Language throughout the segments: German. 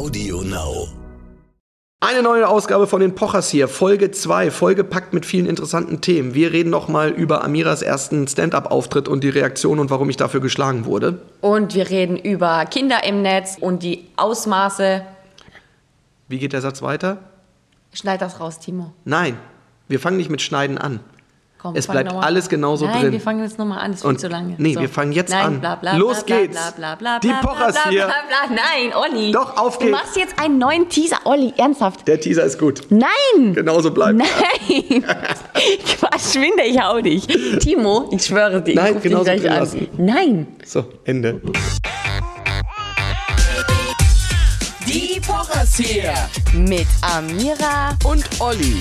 Audio Now. Eine neue Ausgabe von den Pochers hier, Folge 2, vollgepackt mit vielen interessanten Themen. Wir reden nochmal über Amiras ersten Stand-up-Auftritt und die Reaktion und warum ich dafür geschlagen wurde. Und wir reden über Kinder im Netz und die Ausmaße. Wie geht der Satz weiter? Schneid das raus, Timo. Nein, wir fangen nicht mit Schneiden an. Komm, Es bleibt alles an. genauso Nein, drin. wir fangen jetzt nochmal an, viel Und- zu lange. nee, wir fangen jetzt Nein, an. Bla, bla, Los bla, geht's. Bla, bla, bla, Die Pochers bla, hier. Bla, bla. Nein, Olli. Doch, auf Du geht's. machst jetzt einen neuen Teaser, Olli, ernsthaft. Der Teaser ist gut. Nein! Genauso bleibt. Nein! Verschwinde, ich hau dich. Timo, ich schwöre dir, ich Nein, drin an. lassen. Nein! So, Ende. Die Pochers hier. Mit Amira Und Olli.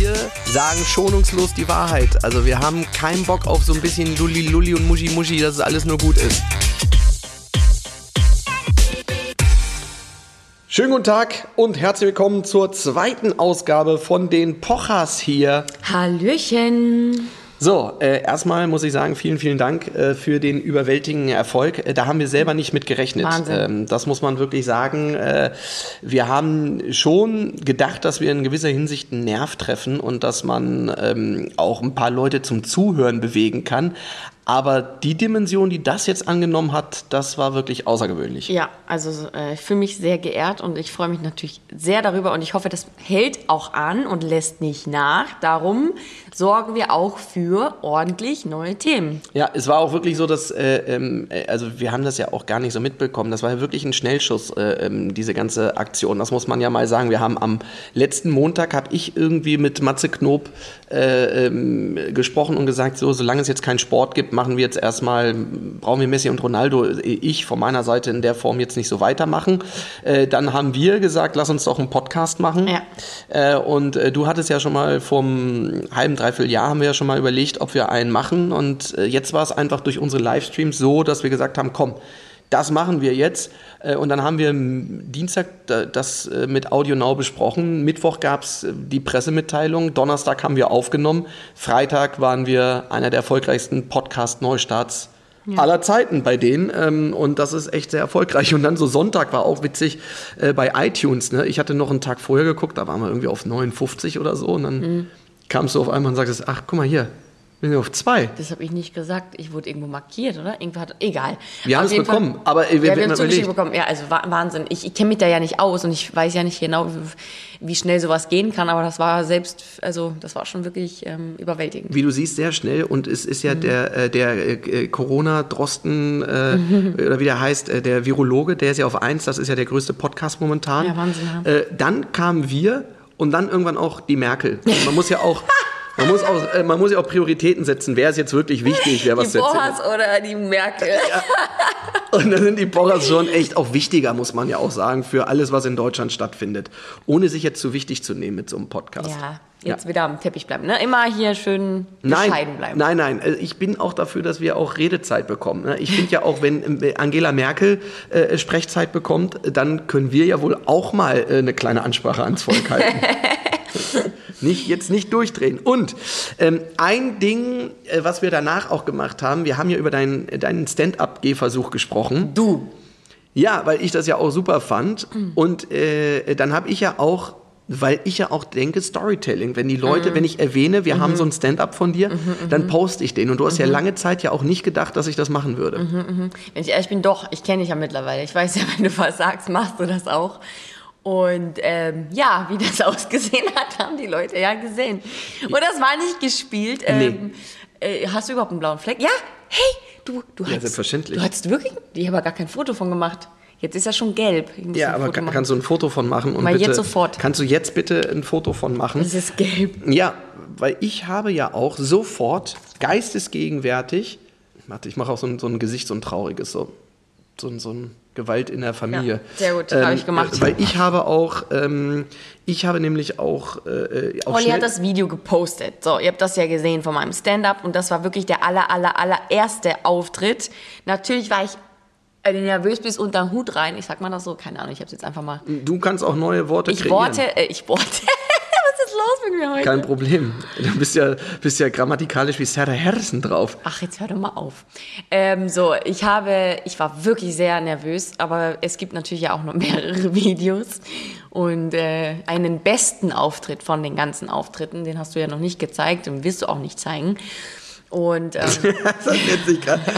Wir sagen schonungslos die Wahrheit. Also wir haben keinen Bock auf so ein bisschen Lulli Lulli und Muschi Muschi, dass es alles nur gut ist. Schönen guten Tag und herzlich willkommen zur zweiten Ausgabe von den Pochers hier. Hallöchen. So, äh, erstmal muss ich sagen, vielen, vielen Dank äh, für den überwältigenden Erfolg. Äh, da haben wir selber nicht mit gerechnet. Wahnsinn. Ähm, das muss man wirklich sagen. Äh, wir haben schon gedacht, dass wir in gewisser Hinsicht einen Nerv treffen und dass man ähm, auch ein paar Leute zum Zuhören bewegen kann. Aber die Dimension, die das jetzt angenommen hat, das war wirklich außergewöhnlich. Ja, also äh, ich fühle mich sehr geehrt und ich freue mich natürlich sehr darüber und ich hoffe, das hält auch an und lässt nicht nach. Darum sorgen wir auch für ordentlich neue Themen. Ja, es war auch wirklich so, dass, äh, ähm, äh, also wir haben das ja auch gar nicht so mitbekommen. Das war ja wirklich ein Schnellschuss, äh, ähm, diese ganze Aktion. Das muss man ja mal sagen. Wir haben am letzten Montag, habe ich irgendwie mit Matze Knob äh, ähm, gesprochen und gesagt, so, solange es jetzt keinen Sport gibt, machen wir jetzt erstmal, brauchen wir Messi und Ronaldo, ich von meiner Seite in der Form jetzt nicht so weitermachen. Äh, dann haben wir gesagt, lass uns doch einen Podcast machen. Ja. Äh, und äh, du hattest ja schon mal vom halben, dreiviertel Jahr haben wir ja schon mal überlegt, ob wir einen machen. Und äh, jetzt war es einfach durch unsere Livestreams so, dass wir gesagt haben, komm, das machen wir jetzt. Äh, und dann haben wir Dienstag da- das äh, mit Audio Now besprochen. Mittwoch gab es die Pressemitteilung. Donnerstag haben wir aufgenommen. Freitag waren wir einer der erfolgreichsten Podcast-Neustarts aller Zeiten bei denen. Ähm, und das ist echt sehr erfolgreich. Und dann so Sonntag war auch witzig äh, bei iTunes. Ne? Ich hatte noch einen Tag vorher geguckt, da waren wir irgendwie auf 59 oder so. Und dann kamst du auf einmal und sagtest, ach, guck mal hier, wir sind auf zwei. Das habe ich nicht gesagt. Ich wurde irgendwo markiert, oder? Irgendwo hat, egal. Wir haben es jeden Fall- bekommen, aber äh, wir, ja, wir haben haben zugeschickt bekommen. Ja, also wa- Wahnsinn. Ich, ich kenne mich da ja nicht aus und ich weiß ja nicht genau, wie, schnell sowas gehen kann, aber das war selbst, also das war schon wirklich ähm, überwältigend. Wie du siehst, sehr schnell und es ist Mhm. ja der, äh, der äh, Corona-Drosten, äh, oder wie der heißt, äh, der Virologe, der ist ja auf eins, das ist ja der größte Podcast momentan. Ja, Wahnsinn, ja. Äh, dann kamen wir und dann irgendwann auch die Merkel. Man muss ja auch, man muss auch, äh, man muss ja auch Prioritäten setzen. Wer ist jetzt wirklich wichtig, wer was Die. Bohas oder die Merkel. Und da sind die Pochers schon echt auch wichtiger, muss man ja auch sagen, für alles, was in Deutschland stattfindet. Ohne sich jetzt zu wichtig zu nehmen mit so einem Podcast. Ja, jetzt wieder am Teppich bleiben. Ne? Immer hier schön Nein, bescheiden bleiben. nein, nein. äh, Ich bin auch dafür, dass wir auch Redezeit bekommen. ne? Ich finde ja auch, wenn äh, Angela Merkel äh, Sprechzeit bekommt, dann können wir ja wohl auch mal äh, eine kleine Ansprache ans Volk halten. nicht, jetzt nicht durchdrehen. Und ähm, ein Ding, äh, was wir danach auch gemacht haben, wir haben ja über deinen, deinen Stand-up-Gehversuch gesprochen. Du. Ja, weil ich das ja auch super fand. Und äh, dann habe ich ja auch, weil ich ja auch denke, Storytelling. Wenn die Leute, wenn ich erwähne, wir haben so ein Stand-up von dir, dann poste ich den. Und du hast ja lange Zeit ja auch nicht gedacht, dass ich das machen würde. Wenn ich ehrlich bin, doch, ich kenne dich ja mittlerweile. Ich weiß ja, wenn du was sagst, machst du das auch. Und ähm, ja, wie das ausgesehen hat, haben die Leute ja gesehen. Und das war nicht gespielt. Ähm, äh, hast du überhaupt einen blauen Fleck? Ja, hey, du, du Ja, hast, selbstverständlich. Du hast wirklich, ich habe gar kein Foto von gemacht. Jetzt ist er schon gelb. Ja, aber kann, kannst du ein Foto von machen? Und Mal bitte, jetzt sofort. Kannst du jetzt bitte ein Foto von machen? Es ist gelb. Ja, weil ich habe ja auch sofort geistesgegenwärtig, warte, ich mache auch so ein, so ein Gesicht, so ein trauriges, so, so, so ein Gewalt in der Familie. Ja, sehr gut, habe ich gemacht. äh, Weil ich habe auch, ähm, ich habe nämlich auch, äh, auch Olli hat das Video gepostet. So, ihr habt das ja gesehen von meinem Stand-up und das war wirklich der aller, aller, allererste Auftritt. Natürlich war ich, du nervös bist, unter den Hut rein. Ich sag mal das so, keine Ahnung, ich hab's jetzt einfach mal. du kannst auch neue Worte Ich kreieren. worte, äh, ich worte. Los mit mir heute? Kein Problem. Du bist ja, bist ja grammatikalisch wie Sarah Harrison drauf. Ach, jetzt hör doch mal auf. Ähm, so, ich habe, ich war wirklich sehr nervös, aber es gibt natürlich ja auch noch mehrere Videos und äh, einen besten Auftritt von den ganzen Auftritten, den hast du ja noch nicht gezeigt und wirst du auch nicht zeigen. Und ähm,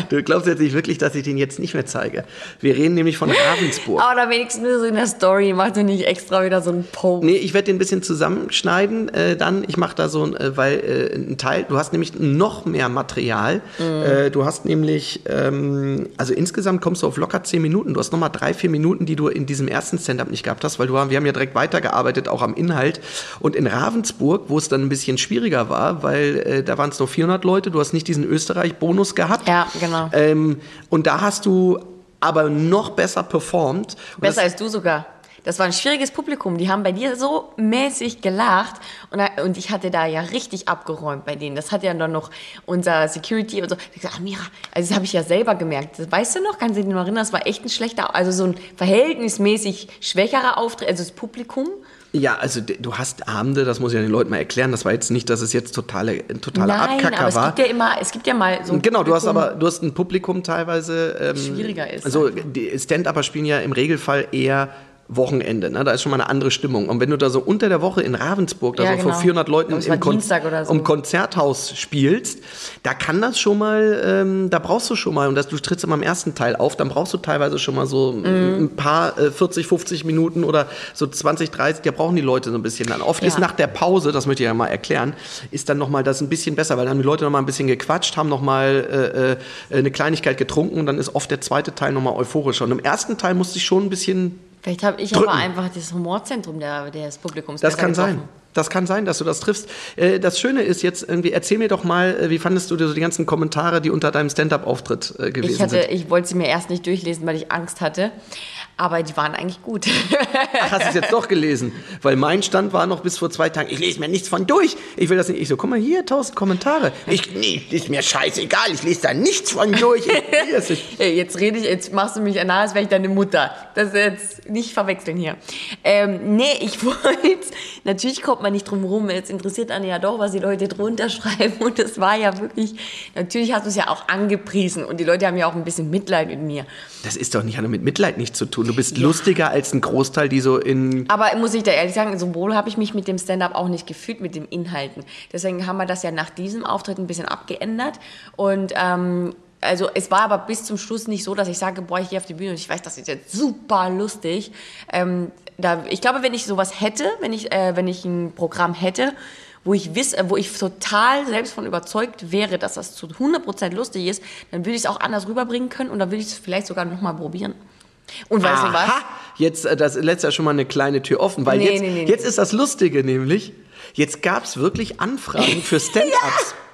du glaubst jetzt nicht wirklich, dass ich den jetzt nicht mehr zeige. Wir reden nämlich von Ravensburg. aber wenigstens nur so in der Story, mach du nicht extra wieder so einen Post. Nee, ich werde den ein bisschen zusammenschneiden. Äh, dann, ich mache da so ein, äh, weil äh, ein Teil, du hast nämlich noch mehr Material. Äh, du hast nämlich, ähm, also insgesamt kommst du auf locker zehn Minuten. Du hast nochmal drei, vier Minuten, die du in diesem ersten Stand-up nicht gehabt hast, weil du, wir haben ja direkt weitergearbeitet, auch am Inhalt. Und in Ravensburg, wo es dann ein bisschen schwieriger war, weil äh, da waren es nur 400 Leute, du hast nicht diesen Österreich-Bonus gehabt. Ja, genau. Ähm, und da hast du aber noch besser performt. Und Besser als du sogar. Das war ein schwieriges Publikum. Die haben bei dir so mäßig gelacht. Und, da- und ich hatte da ja richtig abgeräumt bei denen. Das hat ja dann noch unser Security und so. Ich gesagt, Amira, also das habe ich ja selber gemerkt. Das weißt du noch? Kannst du dich noch erinnern? Das war echt ein schlechter, also so ein verhältnismäßig schwächerer Auftritt. Also das Publikum. Ja, also du hast Abende, das muss ich ja den Leuten mal erklären. Das war jetzt nicht, dass es jetzt totale, ein totaler Nein, Abkacker aber es war. gibt ja immer, es gibt ja mal so ein Genau, du hast Publikum- aber du hast ein Publikum teilweise. Ähm, Schwieriger ist. Also die Stand-Upper spielen ja im Regelfall eher Wochenende, ne? da ist schon mal eine andere Stimmung. Und wenn du da so unter der Woche in Ravensburg, da Ja, so vor genau. 400 Leuten im, Kon so. im Konzerthaus spielst, da kann das schon mal, ähm, da brauchst du schon mal, und das, du trittst immer im ersten Teil auf, dann brauchst du teilweise schon mal so Mhm. ein paar äh, 40, 50 Minuten oder so 20, 30, da brauchen die Leute so ein bisschen. Dann oft Ja. ist nach der Pause, das möchte ich ja mal erklären, ist dann nochmal das ein bisschen besser, weil dann haben die Leute nochmal ein bisschen gequatscht, haben nochmal äh, äh, eine Kleinigkeit getrunken und dann ist oft der zweite Teil nochmal euphorischer. Und im ersten Teil musste ich schon ein bisschen Vielleicht habe ich drücken. aber einfach das Humorzentrum der, des Publikums. Das kann sein. getroffen. Das kann sein, dass du das triffst. Äh, Das Schöne ist jetzt irgendwie, erzähl mir doch mal, äh, wie fandest du so die ganzen Kommentare, die unter deinem Stand-up-Auftritt äh, gewesen Ich, hatte, sind? ich wollte sie mir erst nicht durchlesen, weil ich Angst hatte. Aber die waren eigentlich gut. Ach, hast du es jetzt doch gelesen? Weil mein Stand war noch bis vor zwei Tagen, ich lese mir nichts von durch. Ich will das nicht. Ich so, guck mal hier, tausend Kommentare. Ich, nee, ist mir scheißegal, ich lese da nichts von durch. Ich will das nicht. Ey, jetzt rede ich, jetzt machst du mich an, als wäre ich deine Mutter. Das ist jetzt nicht verwechseln hier. Ähm, nee, ich wollte, natürlich kommt man nicht drum rum. Jetzt interessiert einen ja doch, was die Leute drunter schreiben. Und das war ja wirklich, natürlich hast du es ja auch angepriesen. Und die Leute haben ja auch ein bisschen Mitleid mit mir. Das ist doch nicht, hat mit Mitleid nichts zu tun. Du bist lustiger als ein Großteil, die so in Aber muss ich da ehrlich sagen, so wohl habe ich mich mit dem Stand-up auch nicht gefühlt, mit den Inhalten. Deswegen haben wir das ja nach diesem Auftritt ein bisschen abgeändert. Und ähm, also es war aber bis zum Schluss nicht so, dass ich sage, boah, ich gehe auf die Bühne und ich weiß, das ist jetzt super lustig. Ähm, da, ich glaube, wenn ich sowas hätte, wenn ich, äh, wenn ich ein Programm hätte, wo ich wiss, wo ich total selbst von überzeugt wäre, dass das zu 100% lustig ist, dann würde ich es auch anders rüberbringen können und dann würde ich es vielleicht sogar nochmal probieren. Und weißt du was? Aha, jetzt, äh, das lässt ja schon mal eine kleine Tür offen, weil Nee, jetzt, nee, nee, jetzt ist das Lustige nämlich, jetzt gab es wirklich Anfragen für Stand-Ups.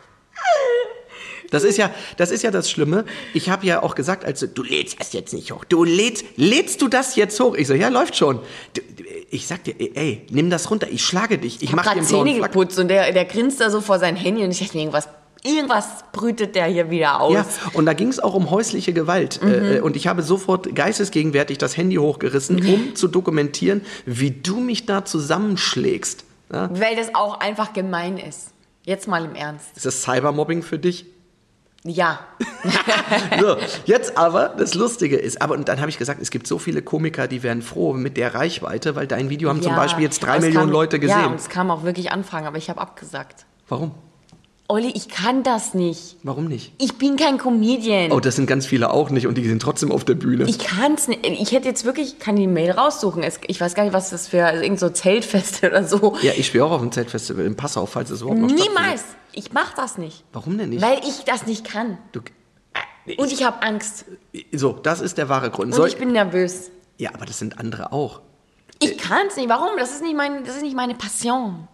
Das ist ja, das ist ja das Schlimme. Ich habe ja auch gesagt, also du lädst das jetzt nicht hoch. Du lädst, lädst du das jetzt hoch? Ich so, ja, läuft schon. Du, ich sag dir, ey, nimm das runter. Ich schlage dich. Ich, Ich mach dir gerade einen blauen Zähne geputzt und der, der grinst da so vor sein Handy und ich dachte mir, irgendwas, irgendwas brütet der hier wieder aus. Ja, und da ging es auch um häusliche Gewalt. Mhm. Äh, und ich habe sofort geistesgegenwärtig das Handy hochgerissen, um zu dokumentieren, wie du mich da zusammenschlägst. Ja? Weil das auch einfach gemein ist. Jetzt mal im Ernst. Ist das Cybermobbing für dich? Ja. So, jetzt aber, das Lustige ist, aber und dann habe ich gesagt, es gibt so viele Komiker, die wären froh mit der Reichweite, weil dein Video haben zum ja. Beispiel jetzt drei Millionen kam, Leute gesehen. Ja, und es kamen auch wirklich Anfragen, aber ich habe abgesagt. Warum? Olli, ich kann das nicht. Warum nicht? Ich bin kein Comedian. Oh, das sind ganz viele auch nicht und die sind trotzdem auf der Bühne. Ich kann's nicht. Ich hätte jetzt wirklich, ich kann die Mail raussuchen. Es, ich weiß gar nicht, was das für, also irgend so Zeltfeste oder so. ja, ich spiele auch auf dem Zeltfestival in Passau, falls es überhaupt noch Niemals. stattfindet. Ich mach das nicht. Warum denn nicht? Weil ich das nicht kann. du, Und ich habe Angst. so, das ist der wahre Grund. Und Soll- ich bin nervös. ja, aber das sind andere auch. Ich kann's nicht. Warum? Das ist nicht, mein, das ist nicht meine Passion.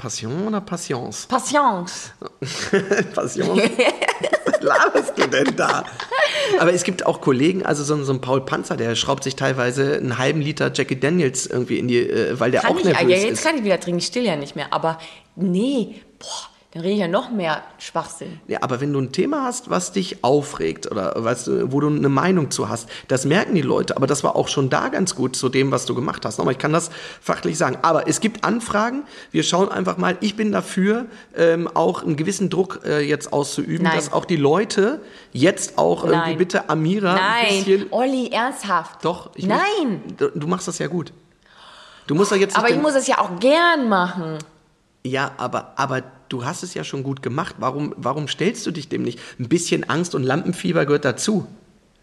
Passion oder Passions? Passions. Passion? Was laberst du denn da? Aber es gibt auch Kollegen, also so, ein- so ein Paul Panzer, der schraubt sich teilweise einen halben Liter Jackie Daniels irgendwie in die, äh, weil der Kann auch ich, ja, nervös jetzt ist. kann ich wieder trinken, ich still ja nicht mehr. Aber nee, boah, dann rede ich ja noch mehr Schwachsinn. Ja, aber wenn du ein Thema hast, was dich aufregt oder weißt du, wo du eine Meinung zu hast, das merken die Leute. Aber das war auch schon da ganz gut zu dem, was du gemacht hast. Aber ich kann das fachlich sagen. Aber es gibt Anfragen. Wir schauen einfach mal. Ich bin dafür, ähm, auch einen gewissen Druck äh, jetzt auszuüben, Nein. dass auch die Leute jetzt auch irgendwie Nein. bitte Amira ein bisschen. Nein, Olli, ernsthaft. Doch, ich Nein, Du, du machst das ja gut. Du musst doch jetzt. aber ich muss es ja auch gern machen. Ja, aber, aber du hast es ja schon gut gemacht. Warum, warum stellst du dich dem nicht? Ein bisschen Angst und Lampenfieber gehört dazu.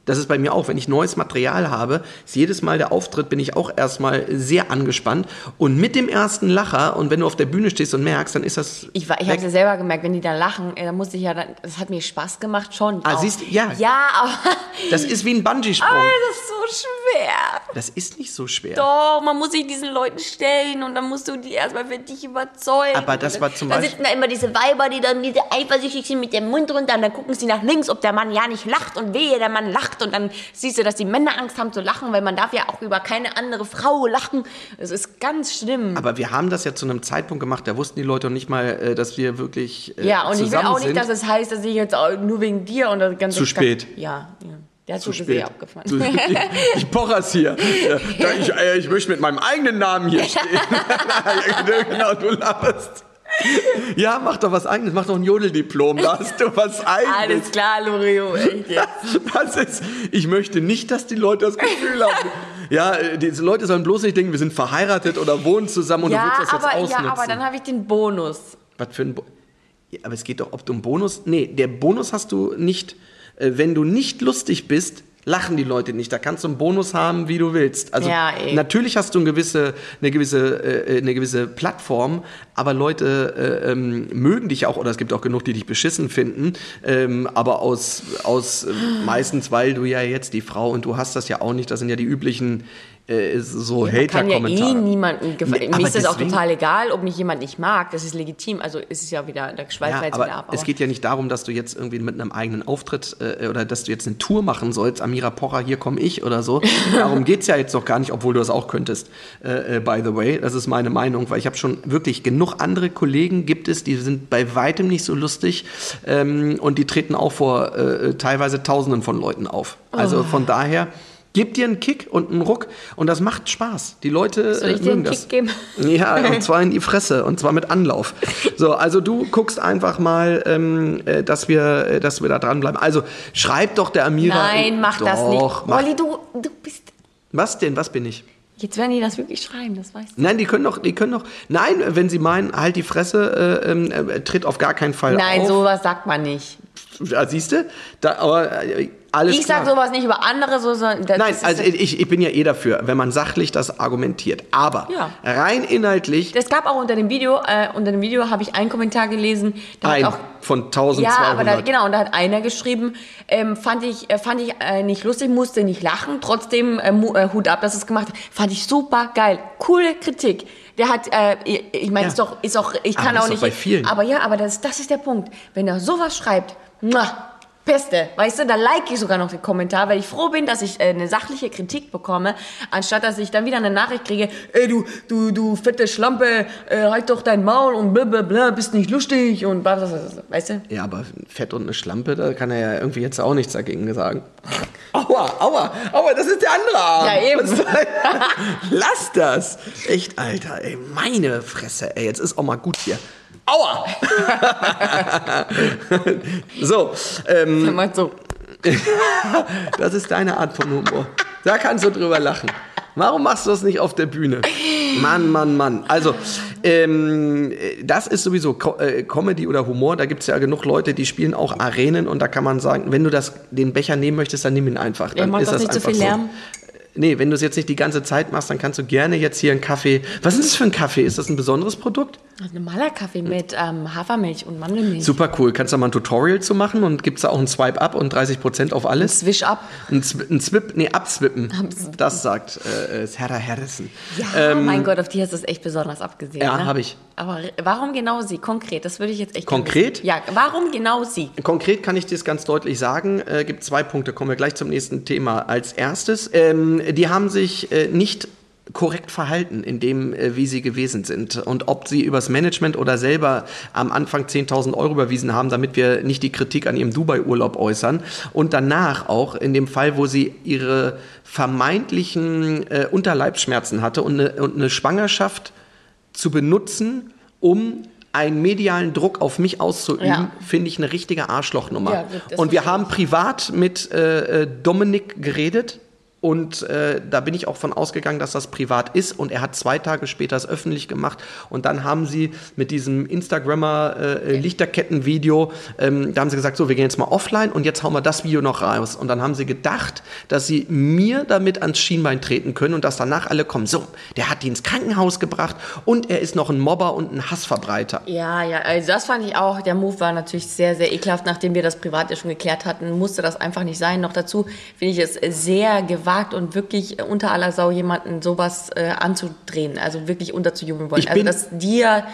Das ist bei mir auch, wenn ich neues Material habe, ist jedes Mal der Auftritt, bin ich auch erstmal sehr angespannt. Und mit dem ersten Lacher, und wenn du auf der Bühne stehst und merkst, dann ist das. Ich, war- ich habe ja selber gemerkt, wenn die da lachen, äh, dann musste ich ja, dann, das hat mir Spaß gemacht schon. Ah, auch. siehst du, ja. Ja, aber Das ist wie ein Bungee-Sprung. aber das ist so schwer. Das ist nicht so schwer. Doch, man muss sich diesen Leuten stellen und dann musst du die erstmal für dich überzeugen. Aber das war zum Da Beispiel- sitzen da immer diese Weiber, die dann diese eifersüchtig sind mit dem Mund runter und dann gucken sie nach links, ob der Mann ja nicht lacht und wehe, der Mann lacht und dann siehst du, dass die Männer Angst haben zu lachen, weil man darf ja auch über keine andere Frau lachen. Es ist ganz schlimm. Aber wir haben das ja zu einem Zeitpunkt gemacht, da wussten die Leute noch nicht mal, äh, dass wir wirklich äh, ja, und ich will auch nicht, sind. dass es heißt, dass ich jetzt nur wegen dir und das ganze Zu spät. Ja, ja. Der hat zu spät. sehr abgefahren. Zu, ich, ich pocher's hier. Ich, äh, ich möchte mit meinem eigenen Namen hier stehen. genau, du laberst. Ja, mach doch was eigenes, mach doch ein Jodeldiplom, da hast du was eigenes. Alles klar, Lorio, echt jetzt. Das ist, ich möchte nicht, dass die Leute das Gefühl haben. Ja, diese Leute sollen bloß nicht denken, wir sind verheiratet oder wohnen zusammen und du Ja, willst das jetzt aber, ausnutzen. ja, aber dann habe ich den Bonus. Was für ein Bo ja, aber es geht doch, ob du einen Bonus. Nee, der Bonus hast du nicht. Äh, wenn du nicht lustig bist, lachen die Leute nicht. Da kannst du einen Bonus haben, wie du willst. Also Ja, eh. natürlich hast du eine gewisse, eine gewisse, äh, eine gewisse Plattform, aber Leute äh, ähm, mögen dich auch, oder es gibt auch genug, die dich beschissen finden. Ähm, aber aus, aus äh, meistens, weil du ja jetzt die Frau und du hast das ja auch nicht, das sind ja die üblichen äh, so Kann ja eh Hater-Kommentare. niemandem gefallen. Nee, Mir aber ist das auch total egal, ob mich jemand nicht mag. Das ist legitim. Also ist es ja wieder, da schweifen Ja, jetzt aber wieder ab. es geht ja nicht darum, dass du jetzt irgendwie mit einem eigenen Auftritt äh, oder dass du jetzt eine Tour machen sollst, Amira Pocher, hier komme ich oder so. Darum geht's ja jetzt doch gar nicht, obwohl du das auch könntest, äh, äh, by the way. Das ist meine Meinung, weil ich habe schon wirklich genug andere Kollegen gibt es, die sind bei weitem nicht so lustig ähm, und die treten auch vor äh, teilweise Tausenden von Leuten auf. Also Oh. von daher. Gib dir einen Kick und einen Ruck und das macht Spaß. Die Leute Soll ich äh, dir einen das. Kick geben? Ja, und zwar in die Fresse und zwar mit Anlauf. So, also du guckst einfach mal, ähm, äh, dass wir, äh, dass wir da dranbleiben. Also schreib doch der Amira. Nein, mach das nicht. Doch, mach. Olli, du, du bist. Was denn? Was bin ich? Jetzt werden die das wirklich schreiben, das weißt du. Nein, die können doch, die können doch. Nein, wenn sie meinen, halt die Fresse, äh, ähm, äh, tritt auf gar keinen Fall Nein, auf. sowas sagt man nicht. Ja, siehst du? Da, aber äh, alles Ich klar. sag sowas nicht über andere, so, sondern Nein, also ich, ich bin ja eh dafür, wenn man sachlich das argumentiert. Aber Ja. rein inhaltlich Es gab auch unter dem Video, äh, unter dem Video habe ich einen Kommentar gelesen, ein auch von 1200. Ja, aber da, genau, und da hat einer geschrieben, ähm, fand ich, äh, fand ich äh, nicht lustig, musste nicht lachen, trotzdem äh, äh, Hut ab, dass es gemacht hat. Fand ich super geil. Coole Kritik. Der hat, äh, ich- meine, Ja. ist doch, ist auch, ich Aber kann das auch ist nicht. bei vielen. Aber ja, aber das, das ist der Punkt. Wenn er sowas schreibt, muah, Peste, weißt du, da like ich sogar noch den Kommentar, weil ich froh bin, dass ich äh, eine sachliche Kritik bekomme, anstatt dass ich dann wieder eine Nachricht kriege, ey du, du, du fette Schlampe, äh, halt doch dein Maul und blablabla, bist nicht lustig und bla, bla, bla, bla, weißt du? Ja, aber Fett und eine Schlampe, da kann er ja irgendwie jetzt auch nichts dagegen sagen. Aua, aua, aua, das ist der andere Arm. Ja, eben. Lass das. Echt, Alter, ey, meine Fresse, ey, jetzt ist auch mal gut hier. Aua! so, ähm, so. das ist deine Art von Humor. Da kannst du drüber lachen. Warum machst du das nicht auf der Bühne? Mann, Mann, Mann. Also, ähm, das ist sowieso Co äh, Comedy oder Humor. Da gibt es ja genug Leute, die spielen auch Arenen und da kann man sagen, wenn du das, den Becher nehmen möchtest, dann nimm ihn einfach. Ja, Dann macht ist das das nicht so einfach viel Lärm? Nee, wenn du es jetzt nicht die ganze Zeit machst, dann kannst du gerne jetzt hier einen Kaffee. Was ist das für ein Kaffee? Ist das ein besonderes Produkt? Ein normaler Kaffee mit ähm, Hafermilch und Mandelmilch. Super cool. Kannst du mal ein Tutorial zu machen und gibt es da auch ein Swipe-Up und 30% auf alles? Swish up. Ein, Zwi- ein Zwip, nee, abzwippen. Das sagt äh, äh, Sarah Harrison. Ja, mein Gott, auf die hast du es echt besonders abgesehen. Ähm, Ja, ne? hab ich. Aber warum genau sie? Konkret, das würde ich jetzt echt Konkret? Ja, warum genau sie? Konkret kann ich dir es ganz deutlich sagen. Äh, gibt zwei Punkte. Kommen wir gleich zum nächsten Thema. Als erstes, ähm, die haben sich äh, nicht korrekt verhalten in dem, äh, wie sie gewesen sind. Und ob sie übers Management oder selber am Anfang 10.000 Euro überwiesen haben, damit wir nicht die Kritik an ihrem Dubai-Urlaub äußern. Und danach auch in dem Fall, wo sie ihre vermeintlichen äh, Unterleibsschmerzen hatte und eine, und eine Schwangerschaft zu benutzen, um einen medialen Druck auf mich auszuüben, Ja. finde ich eine richtige Arschlochnummer. Ja, und wir haben privat mit äh, äh, Dominik geredet. Und äh, da bin ich auch von ausgegangen, dass das privat ist. Und er hat zwei Tage später es öffentlich gemacht. Und dann haben sie mit diesem Instagrammer äh, Lichterketten-Video, ähm, da haben sie gesagt, so, wir gehen jetzt mal offline und jetzt hauen wir das Video noch raus. Und dann haben sie gedacht, dass sie mir damit ans Schienbein treten können und dass danach alle kommen, so, der hat die ins Krankenhaus gebracht und er ist noch ein Mobber und ein Hassverbreiter. Ja, ja, also das fand ich auch. Der Move war natürlich sehr, sehr ekelhaft. Nachdem wir das privat ja schon geklärt hatten, musste das einfach nicht sein. Noch dazu finde ich es sehr gewagt und wirklich unter aller Sau jemanden sowas äh, anzudrehen, also wirklich unterzujubeln wollen. Ich also bin- dass dir,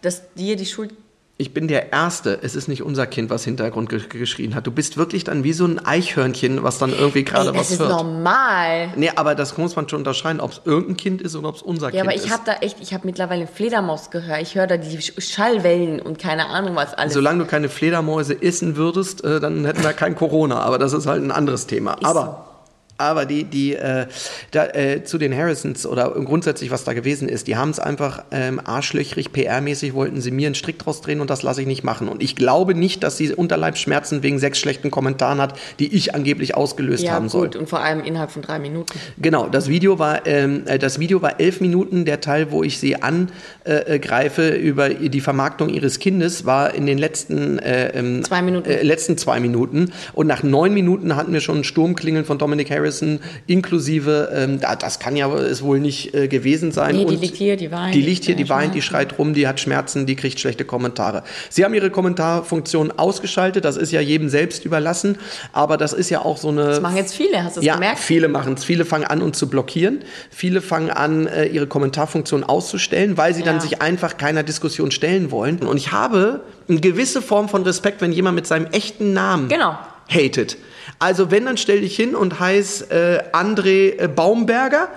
dass dir die Schuld Ich bin der Erste, es ist nicht unser Kind, was Hintergrund ge geschrien hat. Du bist wirklich dann wie so ein Eichhörnchen, was dann irgendwie gerade Ey, das was ist hört. normal. Nee, aber das muss man schon unterscheiden, ob es irgendein Kind ist oder ob es unser Ja, Kind aber ist. ich habe da echt, ich habe mittlerweile Fledermaus gehört. Ich höre da die Sch- Schallwellen und keine Ahnung was alles. Solange du keine Fledermäuse essen würdest, äh, dann hätten wir kein Corona. Aber das ist halt ein anderes Thema. aber aber die, die äh, da, äh, zu den Harrisons oder grundsätzlich, was da gewesen ist, die haben es einfach ähm, arschlöchrig, PR-mäßig wollten sie mir einen Strick draus drehen und das lasse ich nicht machen. Und ich glaube nicht, dass sie Unterleibsschmerzen wegen sechs schlechten Kommentaren hat, die ich angeblich ausgelöst ja, haben soll. gut, und vor allem innerhalb von drei Minuten. Genau, das Video war ähm, äh, das Video war elf Minuten. Der Teil, wo ich sie angreife über die Vermarktung ihres Kindes, war in den letzten äh, ähm, Zwei Minuten. Äh, letzten zwei Minuten. Und nach neun Minuten hatten wir schon ein Sturmklingeln von Dominic Harrison, inklusive. Ähm, da- das kann ja es wohl nicht äh, gewesen sein. Nee, die liegt hier, die weint. Die liegt hier, die weint, die schreit rum, die hat Schmerzen, die kriegt schlechte Kommentare. Sie haben ihre Kommentarfunktion ausgeschaltet. Das ist ja jedem selbst überlassen. Aber das ist ja auch so eine Das machen jetzt viele, hast du es ja, gemerkt? viele machen es. Viele fangen an, uns zu blockieren. Viele fangen an, äh, ihre Kommentarfunktion auszustellen, weil sie dann Ja. sich einfach keiner Diskussion stellen wollen. Und ich habe eine gewisse Form von Respekt, wenn jemand mit seinem echten Namen Genau. hatet. Also wenn, dann stell dich hin und heiß äh, André äh, Baumberger.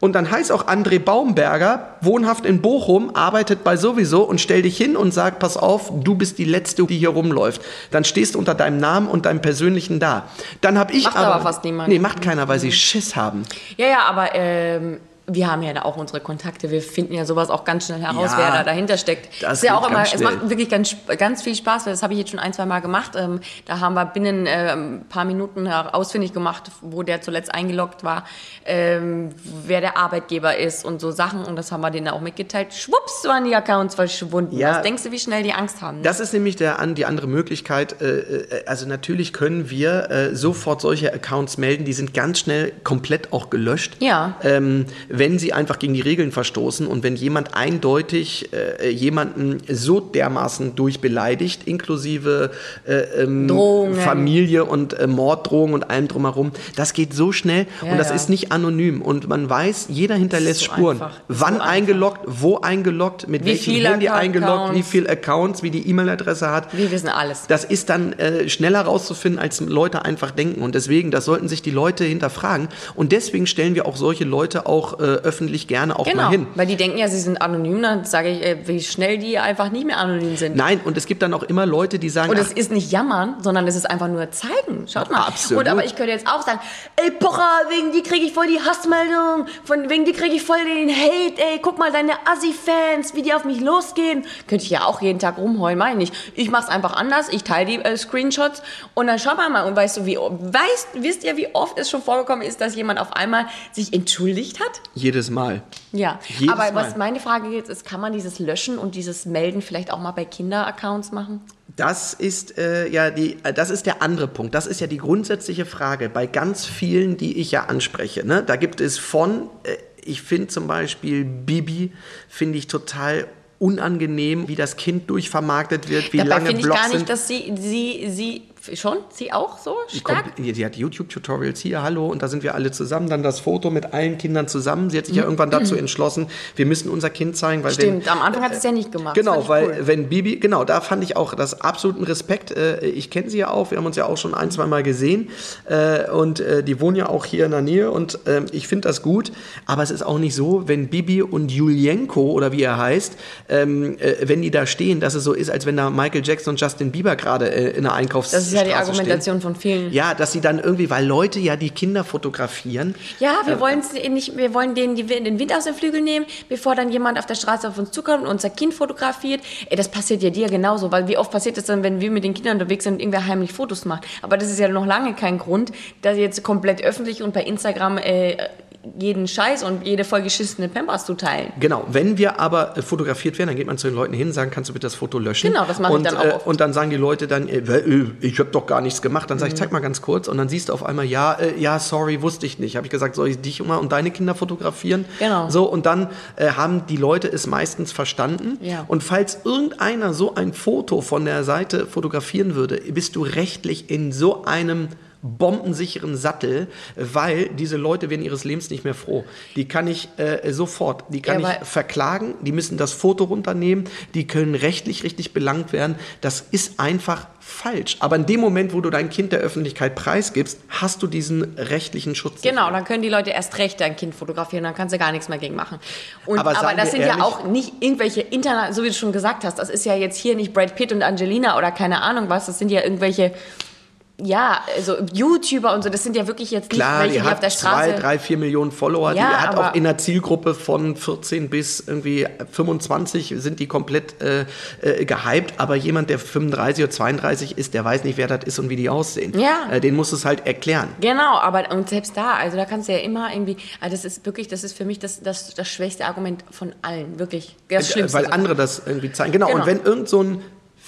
Und dann heißt auch André Baumberger, wohnhaft in Bochum, arbeitet bei sowieso und stell dich hin und sag, pass auf, du bist die Letzte, die hier rumläuft. Dann stehst du unter deinem Namen und deinem persönlichen da. Dann habe ich Macht aber fast niemand. Nee, macht keiner, weil sie Schiss haben. Ja, ja, aber ähm, wir haben ja da auch unsere Kontakte. Wir finden ja sowas auch ganz schnell heraus, Ja, wer da dahinter steckt. das ist ja auch immer, es macht wirklich ganz, ganz viel Spaß, weil das habe ich jetzt schon ein, zwei Mal gemacht. Ähm, da haben wir binnen äh, ein paar Minuten ausfindig gemacht, wo der zuletzt eingeloggt war, ähm, wer der Arbeitgeber ist und so Sachen. Und das haben wir denen auch mitgeteilt. Schwupps waren die Accounts verschwunden. Ja. Was denkst du, wie schnell die Angst haben? Das ist nämlich der, die andere Möglichkeit. Äh, äh, also natürlich können wir äh, sofort solche Accounts melden. Die sind ganz schnell komplett auch gelöscht. Ja. Ähm, wenn sie einfach gegen die Regeln verstoßen und wenn jemand eindeutig äh, jemanden so dermaßen durchbeleidigt, inklusive äh, ähm. Familie und äh, Morddrohungen und allem drumherum, das geht so schnell Ja, und das ja. ist nicht anonym und man weiß, jeder hinterlässt so Spuren. Wann So eingeloggt, wo eingeloggt, mit Wie welchem viele Handy eingeloggt, wie Accounts. viel Accounts, wie die E-Mail-Adresse hat. wir wissen alles. Das ist dann äh, schneller rauszufinden, als Leute einfach denken. Und deswegen, das sollten sich die Leute hinterfragen. Und deswegen stellen wir auch solche Leute auch äh, öffentlich gerne auch Genau, mal hin. weil die denken ja, sie sind anonym. Dann sage ich, äh, wie schnell die einfach nicht mehr anonym sind. Nein, und es gibt dann auch immer Leute, die sagen, Und es ist nicht jammern, sondern es ist einfach nur zeigen. Schaut mal. Absolut. Und aber ich könnte jetzt auch sagen, ey Pocher, wegen die kriege ich voll die Hassmeldung, von wegen die kriege ich voll den Hate, ey, guck mal deine Assi-Fans, wie die auf mich losgehen. Könnte ich ja auch jeden Tag rumheulen, meine ich. Ich mach's einfach anders, ich teile die äh, Screenshots und dann schaut mal mal und weißt du, wie weißt, wisst ihr, wie oft es schon vorgekommen ist, dass jemand auf einmal sich entschuldigt hat? Jedes Mal. Ja, Jedes aber Mal. was meine Frage jetzt ist, kann man dieses Löschen und dieses Melden vielleicht auch mal bei Kinder-Accounts machen? Das ist äh, ja die, äh, das ist der andere Punkt. Das ist ja die grundsätzliche Frage bei ganz vielen, die ich ja anspreche. Ne? Da gibt es von, äh, ich finde zum Beispiel Bibi, finde ich total unangenehm, wie das Kind durchvermarktet wird, wie Dabei lange finde ich Blogs gar nicht, sind. dass sie, sie, sie Schon? Sie auch so stark? Die, die hat YouTube-Tutorials hier, hallo, und da sind wir alle zusammen. Dann das Foto mit allen Kindern zusammen. Sie hat sich ja irgendwann dazu entschlossen, wir müssen unser Kind zeigen, weil Mhm. Stimmt, wenn, am Anfang hat sie es ja nicht gemacht. Genau, weil cool. wenn Bibi, genau, da fand ich auch das absoluten Respekt. Äh, ich kenne sie ja auch, wir haben uns ja auch schon ein, zwei Mal gesehen äh, und äh, die wohnen ja auch hier in der Nähe und ähm, ich finde das gut. Aber es ist auch nicht so, wenn Bibi und Julienko oder wie er heißt, ähm, äh, wenn die da stehen, dass es so ist, als wenn da Michael Jackson und Justin Bieber gerade äh, in der Einkaufsstraße Das ist ja die stehen. Argumentation von vielen. Ja, dass sie dann irgendwie, weil Leute ja die Kinder fotografieren. Ja, wir wollen nicht, wir wollen denen die, den Wind aus den Flügeln nehmen, bevor dann jemand auf der Straße auf uns zukommt und unser Kind fotografiert. Ey, das passiert ja dir genauso, weil wie oft passiert es dann, wenn wir mit den Kindern unterwegs sind und irgendwer heimlich Fotos macht. Aber das ist ja noch lange kein Grund, das jetzt komplett öffentlich und bei Instagram äh, jeden Scheiß und jede vollgeschissene Pampers zu teilen. Genau, wenn wir aber äh, fotografiert werden, dann geht man zu den Leuten hin, sagen, kannst du bitte das Foto löschen? Genau, das mache ich und, dann auch Äh, oft. und dann sagen die Leute dann, äh, ich habe doch gar nichts gemacht. Dann sage Mhm. ich, zeig mal ganz kurz. Und dann siehst du auf einmal, ja, ja, sorry, wusste ich nicht. Habe ich gesagt, soll ich dich mal und deine Kinder fotografieren? Genau. So, und dann äh, haben die Leute es meistens verstanden. Ja. Und falls irgendeiner so ein Foto von der Seite fotografieren würde, bist du rechtlich in so einem bombensicheren Sattel, weil diese Leute werden ihres Lebens nicht mehr froh. Die kann ich äh, sofort, die kann Ja, ich verklagen, die müssen das Foto runternehmen, die können rechtlich richtig belangt werden. Das ist einfach falsch. Aber in dem Moment, wo du dein Kind der Öffentlichkeit preisgibst, hast du diesen rechtlichen Schutz. Genau, dann können die Leute erst recht dein Kind fotografieren, dann kannst du gar nichts mehr gegen machen. Und, Aber aber, das sind ehrlich- ja auch nicht irgendwelche Internet, so wie du schon gesagt hast, das ist ja jetzt hier nicht Brad Pitt und Angelina oder keine Ahnung was, das sind ja irgendwelche, ja, also YouTuber und so, das sind ja wirklich jetzt nicht Klar, welche, die die auf der zwei, Straße... drei, vier Millionen Follower. die Ja, hat auch in der Zielgruppe von 14 bis irgendwie 25 sind die komplett äh, äh, gehypt. Aber jemand, der 35 oder 32 ist, der weiß nicht, wer das ist und wie die aussehen. Ja. Äh, den musst du es halt erklären. Genau, aber und selbst da, also da kannst du ja immer irgendwie, also das ist wirklich, das ist für mich das, das, das schwächste Argument von allen, wirklich. Das Schlimmste. Äh, Weil andere das irgendwie zeigen. Genau, Genau. und wenn irgend so ein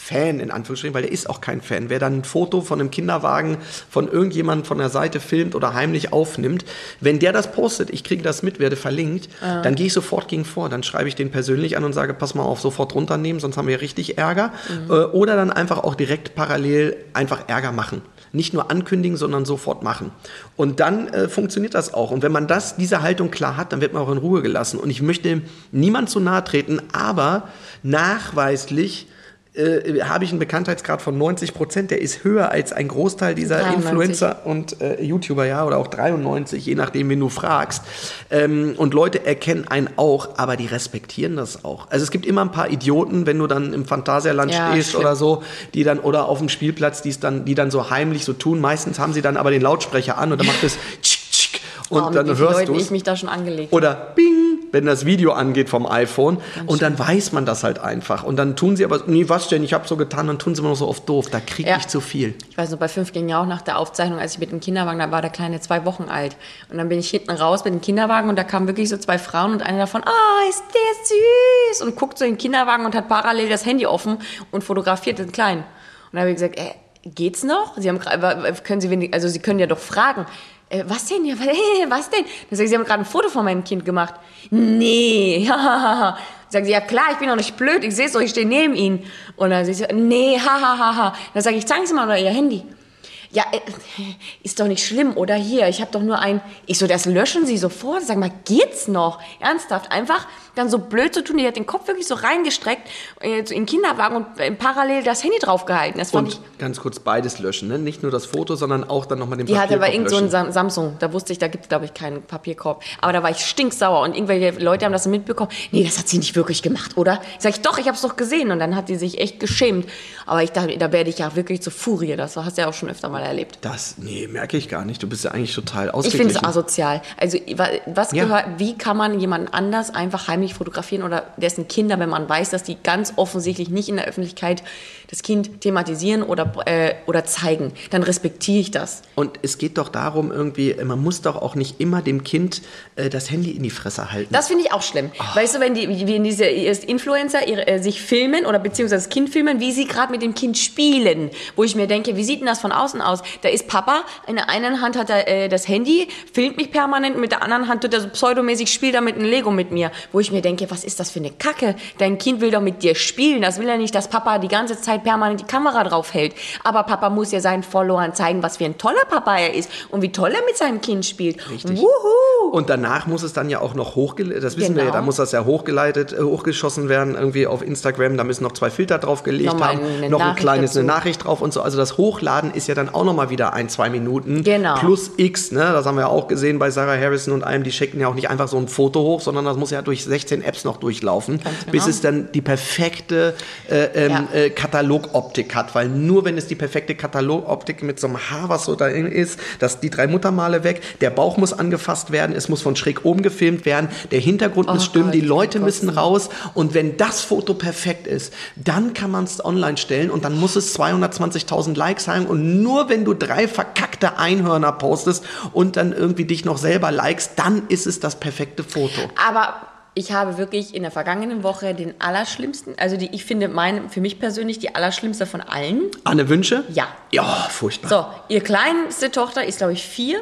Fan, in Anführungsstrichen, weil der ist auch kein Fan, wer dann ein Foto von einem Kinderwagen von irgendjemandem von der Seite filmt oder heimlich aufnimmt, wenn der das postet, ich kriege das mit, werde verlinkt, dann gehe ich sofort gegen vor. Dann schreibe ich den persönlich an und sage, pass mal auf, sofort runternehmen, sonst haben wir richtig Ärger. Äh, Oder dann einfach auch direkt parallel einfach Ärger machen. Nicht nur ankündigen, sondern sofort machen. Und dann äh, funktioniert das auch. Und wenn man das, diese Haltung klar hat, dann wird man auch in Ruhe gelassen. Und ich möchte niemand zu nahe treten, aber nachweislich äh, habe ich einen Bekanntheitsgrad von 90 Prozent. Der ist höher als ein Großteil dieser 93. Influencer und äh, YouTuber, ja, oder auch 93, je nachdem, wen du fragst. Ähm, und Leute erkennen einen auch, aber die respektieren das auch. Also es gibt immer ein paar Idioten, wenn du dann im Phantasialand Ja, stehst schlimm. oder so, die dann, oder auf dem Spielplatz, die dann, die dann so heimlich so tun. Meistens haben sie dann aber den Lautsprecher an und dann macht es und oh, dann hörst du ich mich da schon angelegt oder Bing, wenn das Video angeht vom iPhone. und dann weiß man das halt einfach. Und dann tun sie aber, nee, was denn, ich habe so getan, dann tun sie immer noch so oft doof. Da kriege Ja. ich zu viel. Ich weiß noch, bei fünf ging ja auch nach der Aufzeichnung, als ich mit dem Kinderwagen, da war der Kleine zwei Wochen alt. Und dann bin ich hinten raus mit dem Kinderwagen und da kamen wirklich so zwei Frauen und eine davon, oh, ist der süß! Und guckt so in den Kinderwagen und hat parallel das Handy offen und fotografiert den Kleinen. Und da habe ich gesagt, äh, geht's noch? Sie haben gerade, können Sie wenig, also Sie können ja doch fragen. Äh, was denn? Ja, was denn? Dann sage ich, Sie haben gerade ein Foto von meinem Kind gemacht. Nee. Sagen sie, ja klar, ich bin doch nicht blöd, ich sehe es doch, ich stehe neben Ihnen. Und dann sagt sie, nee, ha, ha, ha, ha. Dann sage ich, zeigen Sie mal Ihr Handy. Ja, äh, ist doch nicht schlimm, oder hier, ich habe doch nur ein, ich so, das löschen Sie sofort. Sag mal, geht's noch? Ernsthaft, einfach dann so blöd zu tun, die hat den Kopf wirklich so reingestreckt äh, in den Kinderwagen und äh, parallel das Handy draufgehalten. Das fand ich, Und ganz kurz beides löschen, ne? Nicht nur das Foto, sondern auch dann nochmal den die hatte aber Papierkorb irgend so einen löschen. Sam Samsung, da wusste ich, da gibt es glaube ich keinen Papierkorb. Aber da war ich stinksauer und irgendwelche Leute haben das mitbekommen. Nee, das hat sie nicht wirklich gemacht, oder? Sag ich, doch, ich habe es doch gesehen. Und dann hat sie sich echt geschämt. Aber ich dachte, da werde ich ja wirklich zur Furie. Das hast du ja auch schon öfter mal erlebt. Das, nee, merke ich gar nicht. Du bist ja eigentlich total Ich ausgeglichen. finde es asozial. Also wa- was Ja. gehört, wie kann man jemanden anders einfach heimlich fotografieren oder dessen Kinder, wenn man weiß, dass die ganz offensichtlich nicht in der Öffentlichkeit das Kind thematisieren oder, äh, oder zeigen, dann respektiere ich das. Und es geht doch darum, irgendwie, man muss doch auch nicht immer dem Kind äh, das Handy in die Fresse halten. Das finde ich auch schlimm. Weißt du, wenn, die, wenn diese Influencer ihre, äh, sich filmen oder beziehungsweise das Kind filmen, wie sie gerade mit dem Kind spielen, wo ich mir denke, wie sieht denn das von außen aus. Da ist Papa, in der einen Hand hat er äh, das Handy, filmt mich permanent, mit der anderen Hand tut er so pseudomäßig, spielt er mit einem Lego mit mir. Wo ich mir denke, was ist das für eine Kacke? Dein Kind will doch mit dir spielen. Das will ja nicht, dass Papa die ganze Zeit permanent die Kamera drauf hält. Aber Papa muss ja seinen Followern zeigen, was für ein toller Papa er ist und wie toll er mit seinem Kind spielt. Richtig. Wuhu! Und danach muss es dann ja auch noch hochgeleitet, das wissen wir ja, Genau. da muss das ja hochgeleitet, äh, hochgeschossen werden, irgendwie auf Instagram, da müssen noch zwei Filter draufgelegt Nochmal haben, noch ein Nachricht kleines, dazu. eine Nachricht drauf und so. Also das Hochladen ist ja dann auch nochmal wieder ein, zwei Minuten. Genau. Plus X, ne? Das haben wir auch gesehen bei Sarah Harrison und allem, die schicken ja auch nicht einfach so ein Foto hoch, sondern das muss ja durch 16 Apps noch durchlaufen, genau. bis es dann die perfekte äh, ähm, Ja. äh, Katalogoptik hat. Weil nur wenn es die perfekte Katalogoptik mit so einem Haar, was so da ist, dass die drei Muttermale weg, der Bauch muss angefasst werden, es muss von schräg oben gefilmt werden, der Hintergrund muss Oh stimmen, Gott, die Leute kann müssen raus und wenn das Foto perfekt ist, dann kann man es online stellen und dann muss es 220.000 Likes haben und nur wenn du drei verkackte Einhörner postest und dann irgendwie dich noch selber likest, dann ist es das perfekte Foto. Aber ich habe wirklich in der vergangenen Woche den allerschlimmsten, also die, ich finde meine, für mich persönlich die allerschlimmste von allen. Anne Wünsche? Ja. Ja, furchtbar. So, ihr kleinste Tochter ist, glaube ich, vier.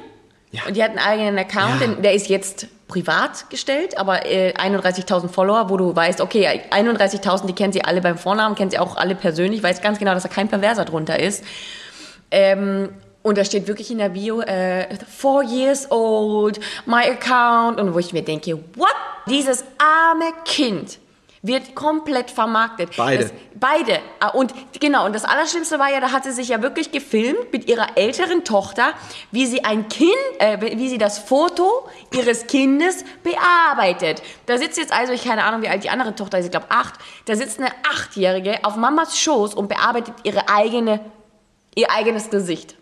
Ja. Und die hat einen eigenen Account, Ja. der ist jetzt privat gestellt, aber äh, 31.000 Follower, wo du weißt, okay, 31.000, die kennt sie alle beim Vornamen, kennt sie auch alle persönlich, weiß ganz genau, dass da kein Perverser drunter ist. Ähm, und da steht wirklich in der Bio, äh, four years old, my account. Und wo ich mir denke, what? Dieses arme Kind wird komplett vermarktet. Beide. Das, beide. Ah, Und genau, und das Allerschlimmste war ja, da hat sie sich ja wirklich gefilmt mit ihrer älteren Tochter, wie sie ein Kind, äh, wie sie das Foto ihres Kindes bearbeitet. Da sitzt jetzt also, ich keine Ahnung, wie alt die andere Tochter ist, ich glaube acht, da sitzt eine Achtjährige auf Mamas Schoß und bearbeitet ihre eigene, ihr eigenes Gesicht.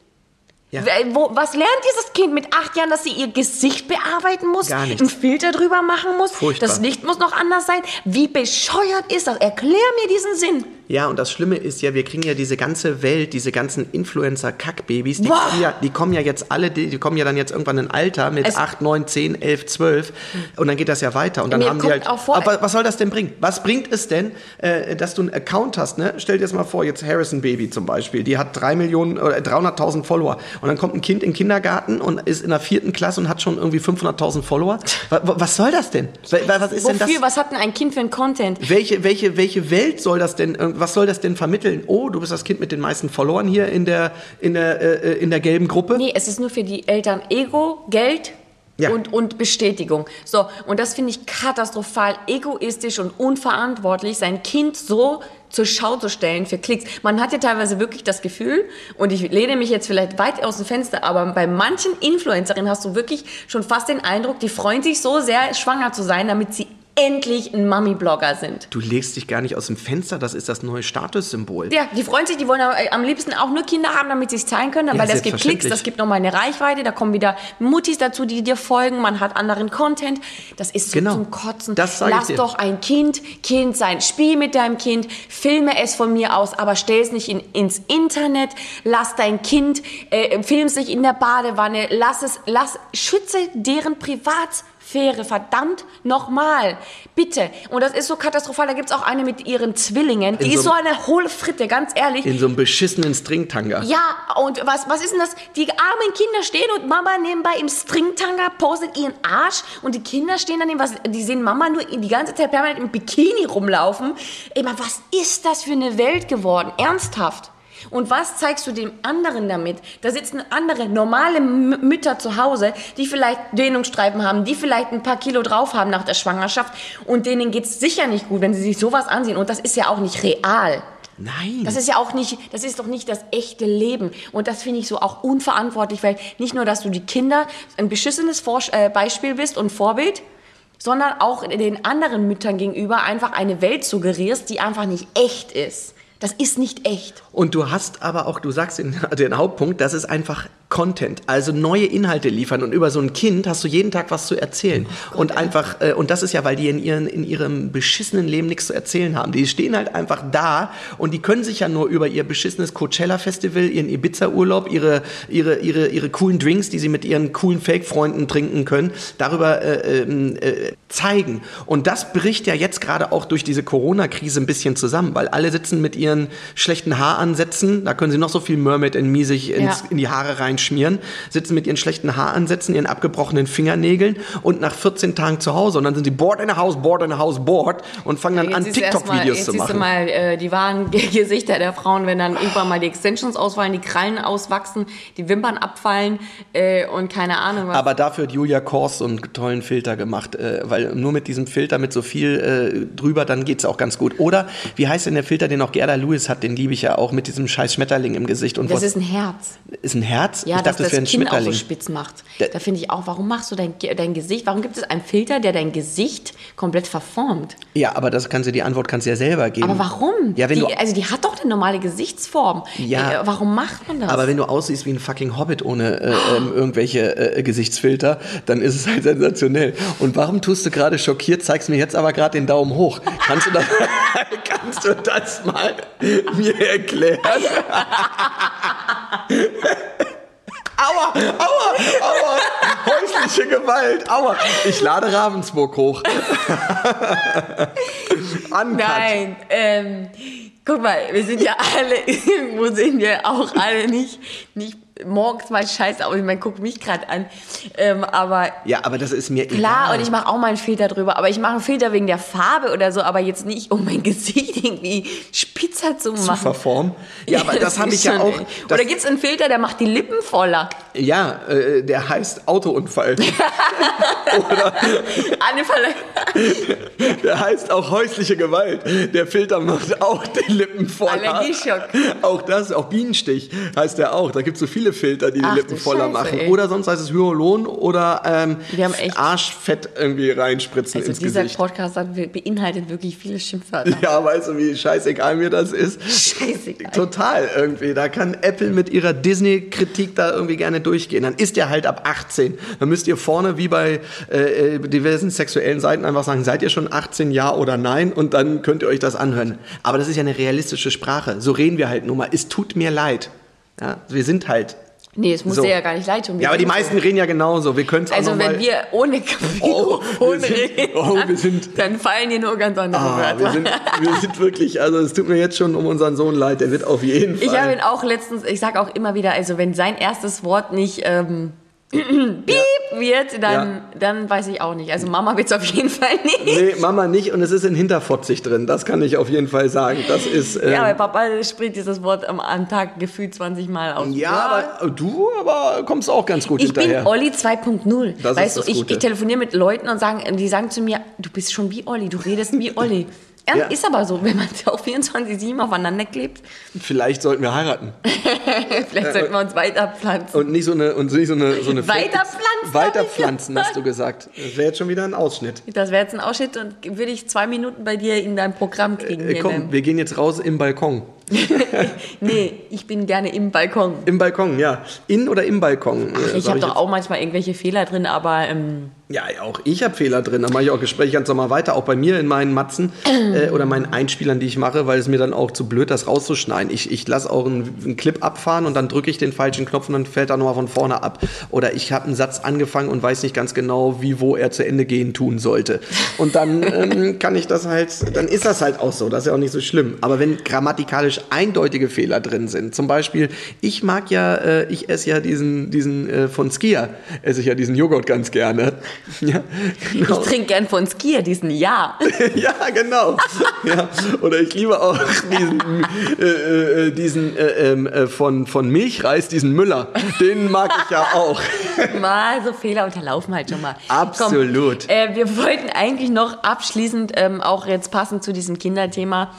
Ja. Wo, was lernt dieses Kind mit acht Jahren, dass sie ihr Gesicht bearbeiten muss? Gar nichts. Einen Filter drüber machen muss? Furchtbar. Das Licht muss noch anders sein? Wie bescheuert ist das? Erklär mir diesen Sinn. Ja, und das Schlimme ist ja, wir kriegen ja diese ganze Welt, diese ganzen Influencer-Kackbabys, die, ja, die kommen ja jetzt alle, die, die kommen ja dann jetzt irgendwann in ein Alter mit Es- 8, 9, 10, 11, 12 und dann geht das ja weiter und dann Mir haben die halt, aber was soll das denn bringen? Was bringt es denn, äh, dass du einen Account hast, ne? Stell dir jetzt mal vor, jetzt Harrison Baby zum Beispiel, die hat 3 Millionen oder 300.000 Follower und dann kommt ein Kind in den Kindergarten und ist in der vierten Klasse und hat schon irgendwie 500.000 Follower. Was, was soll das denn? Wa- Was ist denn das? Wofür? Was hat denn ein Kind für ein Content? Welche, welche, welche Welt soll das denn, äh, was soll das denn vermitteln? Oh, du bist das Kind mit den meisten Followern hier in der, in der, äh, in der gelben Gruppe? Nee, es ist nur für die Eltern Ego, Geld Ja. und, und Bestätigung. So, und das finde ich katastrophal egoistisch und unverantwortlich, sein Kind so zur Schau zu stellen für Klicks. Man hat ja teilweise wirklich das Gefühl, und ich lehne mich jetzt vielleicht weit aus dem Fenster, aber bei manchen Influencerinnen hast du wirklich schon fast den Eindruck, die freuen sich so sehr, schwanger zu sein, damit sie endlich ein Mami-Blogger sind. Du legst dich gar nicht aus dem Fenster, das ist das neue Statussymbol. Ja, die freuen sich, die wollen äh, am liebsten auch nur Kinder haben, damit sie es zeigen können, Ja, weil das gibt Klicks, das gibt nochmal eine Reichweite, da kommen wieder Muttis dazu, die dir folgen, man hat anderen Content. Das ist so Genau. zum Kotzen. Das sag ich Lass dir. doch ein Kind Kind sein. Spiel mit deinem Kind, filme es von mir aus, aber stell es nicht in, ins Internet. Lass dein Kind, äh, film es nicht in der Badewanne, lass es, lass, schütze deren Privatsphäre, verdammt nochmal. Bitte. Und das ist so katastrophal. Da gibt's auch eine mit ihren Zwillingen. Die In ist so so einem- eine hohle Fritte, ganz ehrlich. In so einem beschissenen Stringtanga. Ja, und was, was ist denn das? Die armen Kinder stehen und Mama nebenbei im Stringtanga postet ihren Arsch und die Kinder stehen daneben, was, die sehen Mama nur die ganze Zeit permanent im Bikini rumlaufen. Ey, man, was ist das für eine Welt geworden? Ernsthaft. Und was zeigst du dem anderen damit? Da sitzen andere normale M Mütter zu Hause, die vielleicht Dehnungsstreifen haben, die vielleicht ein paar Kilo drauf haben nach der Schwangerschaft und denen geht's sicher nicht gut, wenn sie sich sowas ansehen. Und das ist ja auch nicht real. Nein. Das ist ja auch nicht, das ist doch nicht das echte Leben. Und das finde ich so auch unverantwortlich, weil nicht nur, dass du die Kinder ein beschissenes Vor äh, Beispiel bist und Vorbild, sondern auch den anderen Müttern gegenüber einfach eine Welt suggerierst, die einfach nicht echt ist. Das ist nicht echt. Und du hast aber auch, du sagst den, den Hauptpunkt, das ist einfach Content, also neue Inhalte liefern und über so ein Kind hast du jeden Tag was zu erzählen und einfach äh, und das ist ja, weil die in ihren in ihrem beschissenen Leben nichts zu erzählen haben. Die stehen halt einfach da und die können sich ja nur über ihr beschissenes Coachella Festival, ihren Ibiza Urlaub, ihre ihre ihre ihre coolen Drinks, die sie mit ihren coolen Fake Freunden trinken können, darüber äh, ähm, äh, zeigen. Und das bricht ja jetzt gerade auch durch diese Corona Krise ein bisschen zusammen, weil alle sitzen mit ihren schlechten Haaransätzen, da können sie noch so viel Mermaid in Me sich ins, Ja. in die Haare reinschmieren, sitzen mit ihren schlechten Haaransätzen, ihren abgebrochenen Fingernägeln und nach 14 Tagen zu Hause und dann sind sie bored in a house, bored in a house, bored und fangen dann an, siehst du erst mal- TikTok-Videos jetzt zu siehst du machen. mal äh, die wahren Ge- Gesichter der Frauen, wenn dann irgendwann mal die Extensions ausfallen, die Krallen auswachsen, die Wimpern abfallen äh, und keine Ahnung was. Aber dafür hat Julia Kors so einen tollen Filter gemacht, äh, weil nur mit diesem Filter mit so viel äh, drüber, dann geht's auch ganz gut. Oder wie heißt denn der Filter, den auch Gerda Lewis hat, den liebe ich ja auch mit diesem scheiß Schmetterling im Gesicht. Und das was, ist ein Herz. ist ein Herz? Ja, ich dass dachte, das das Kinn auch so spitz macht. Da- Da finde ich auch, warum machst du dein, dein Gesicht, warum gibt es einen Filter, der dein Gesicht komplett verformt? Ja, aber das kannst du, die Antwort kannst du ja selber geben. Aber warum? Ja, wenn die, du, also die hat doch eine normale Gesichtsform. Ja. Äh, warum macht man das? aber wenn du aussiehst wie ein fucking Hobbit ohne äh, ähm, irgendwelche äh, Gesichtsfilter, dann ist es halt sensationell. Und warum tust du gerade schockiert, zeigst mir jetzt aber gerade den Daumen hoch? Kannst du das, kannst du das mal mir erklären? Aua, aua, aua, häusliche Gewalt, aua. Ich lade Ravensburg hoch. Uncut. Nein, ähm, guck mal, wir sind ja alle, irgendwo sind wir auch alle nicht, nicht morgens mal scheiße aus. Ich meine, guck mich gerade an. Ähm, aber Ja, aber das ist mir klar, egal. und ich mache auch mal einen Filter drüber, aber ich mache einen Filter wegen der Farbe oder so, aber jetzt nicht, um mein Gesicht irgendwie spitzer zu zu machen. verformen. Ja, aber das habe ist ich ja auch. Das, Oder gibt es einen Filter, der macht die Lippen voller? Ja, äh, der heißt Autounfall. Anne Verle- Der heißt auch häusliche Gewalt. Der Filter macht auch die Lippen voller. Allergieschock. Auch das, auch Bienenstich heißt der auch. Da gibt es so viele Filter, die die Ach, Lippen du voller Scheiße, machen. ey. Oder sonst heißt es Hyalon oder ähm, Arschfett irgendwie reinspritzen Also ins dieser Gesicht. Podcast hat, beinhaltet wirklich viele Schimpfwörter. Ja, weißt du, wie scheißegal mir das ist? Scheißegal. Total irgendwie. Da kann Apple mit ihrer Disney-Kritik da irgendwie gerne durchgehen. Dann ist ihr halt ab 18. Dann müsst ihr vorne wie bei äh, äh, diversen sexuellen Seiten einfach sagen, seid ihr schon 18, ja oder nein? Und dann könnt ihr euch das anhören. Aber das ist ja eine realistische Sprache. So reden wir halt nun mal. Es tut mir leid. Ja, wir sind halt. Nee, es muss So. dir ja gar nicht leid tun. Ja, aber die meisten reden ja genauso. Wir können es auch Also wenn wir ohne Oh, Mikrofon sind- reden, oh, wir sind- dann fallen dir nur ganz andere Ah, Wörter. wir, sind, wir sind wirklich, also es tut mir jetzt schon um unseren Sohn leid, der wird auf jeden Fall. ich habe ihn auch letztens, ich sage auch immer wieder, also wenn sein erstes Wort nicht ähm, Piep wird, dann, Ja. dann weiß ich auch nicht. Also Mama wird es auf jeden Fall nicht. Nee, Mama nicht und es ist in Hinterfotzig drin, das kann ich auf jeden Fall sagen. Das ist. Ähm, Ja, aber Papa spricht dieses Wort am, am Tag gefühlt 20 Mal aus. ja, aber du aber kommst auch ganz gut Ich hinterher. bin Olli 2.0. Das ist Weißt das du, ich, ich telefoniere mit Leuten und sagen, die sagen zu mir, du bist schon wie Olli, du redest wie Olli. Ja, Ja. Ist aber so, wenn man auch 24-7 aufeinander klebt, Vielleicht sollten wir heiraten. vielleicht sollten wir uns weiterpflanzen. Und nicht so eine. Und nicht so eine, so eine Weiterpflanzen, Weiterpflanzen, hast du gesagt. Das wäre jetzt schon wieder ein Ausschnitt. Das wäre jetzt ein Ausschnitt und würde ich zwei Minuten bei dir in deinem Programm kriegen. Äh, komm, wir gehen jetzt raus im Balkon. Nee, ich bin gerne im Balkon. Im Balkon, ja. In oder im Balkon? äh, Ich sag habe doch jetzt. auch manchmal irgendwelche Fehler drin, aber ähm, Ja, auch ich habe Fehler drin. Da mache ich auch Gespräche ganz normal weiter, auch bei mir in meinen Matzen äh, oder meinen Einspielern, die ich mache, weil es mir dann auch zu blöd, das rauszuschneiden. Ich, ich lasse auch einen, einen Clip abfahren und dann drücke ich den falschen Knopf und dann fällt er nochmal von vorne ab. Oder ich habe einen Satz angefangen und weiß nicht ganz genau, wie, wo er zu Ende gehen tun sollte. Und dann ähm, kann ich das halt, dann ist das halt auch so. Das ist ja auch nicht so schlimm. Aber wenn grammatikalisch eindeutige Fehler drin sind, zum Beispiel, ich mag ja, äh, ich esse ja diesen, diesen äh, von Skia, esse ich ja diesen Joghurt ganz gerne. Ja, ich genau. trinke gern von Skier diesen Ja. ja, genau. Ja. Oder ich liebe auch diesen, äh, äh, diesen äh, ähm, äh, von, von Milchreis, diesen Müller. Den mag ich ja auch. Mal so Fehler unterlaufen halt schon mal. Absolut. Komm, wir wollten eigentlich noch abschließend, ähm, auch jetzt passend zu diesem Kinderthema,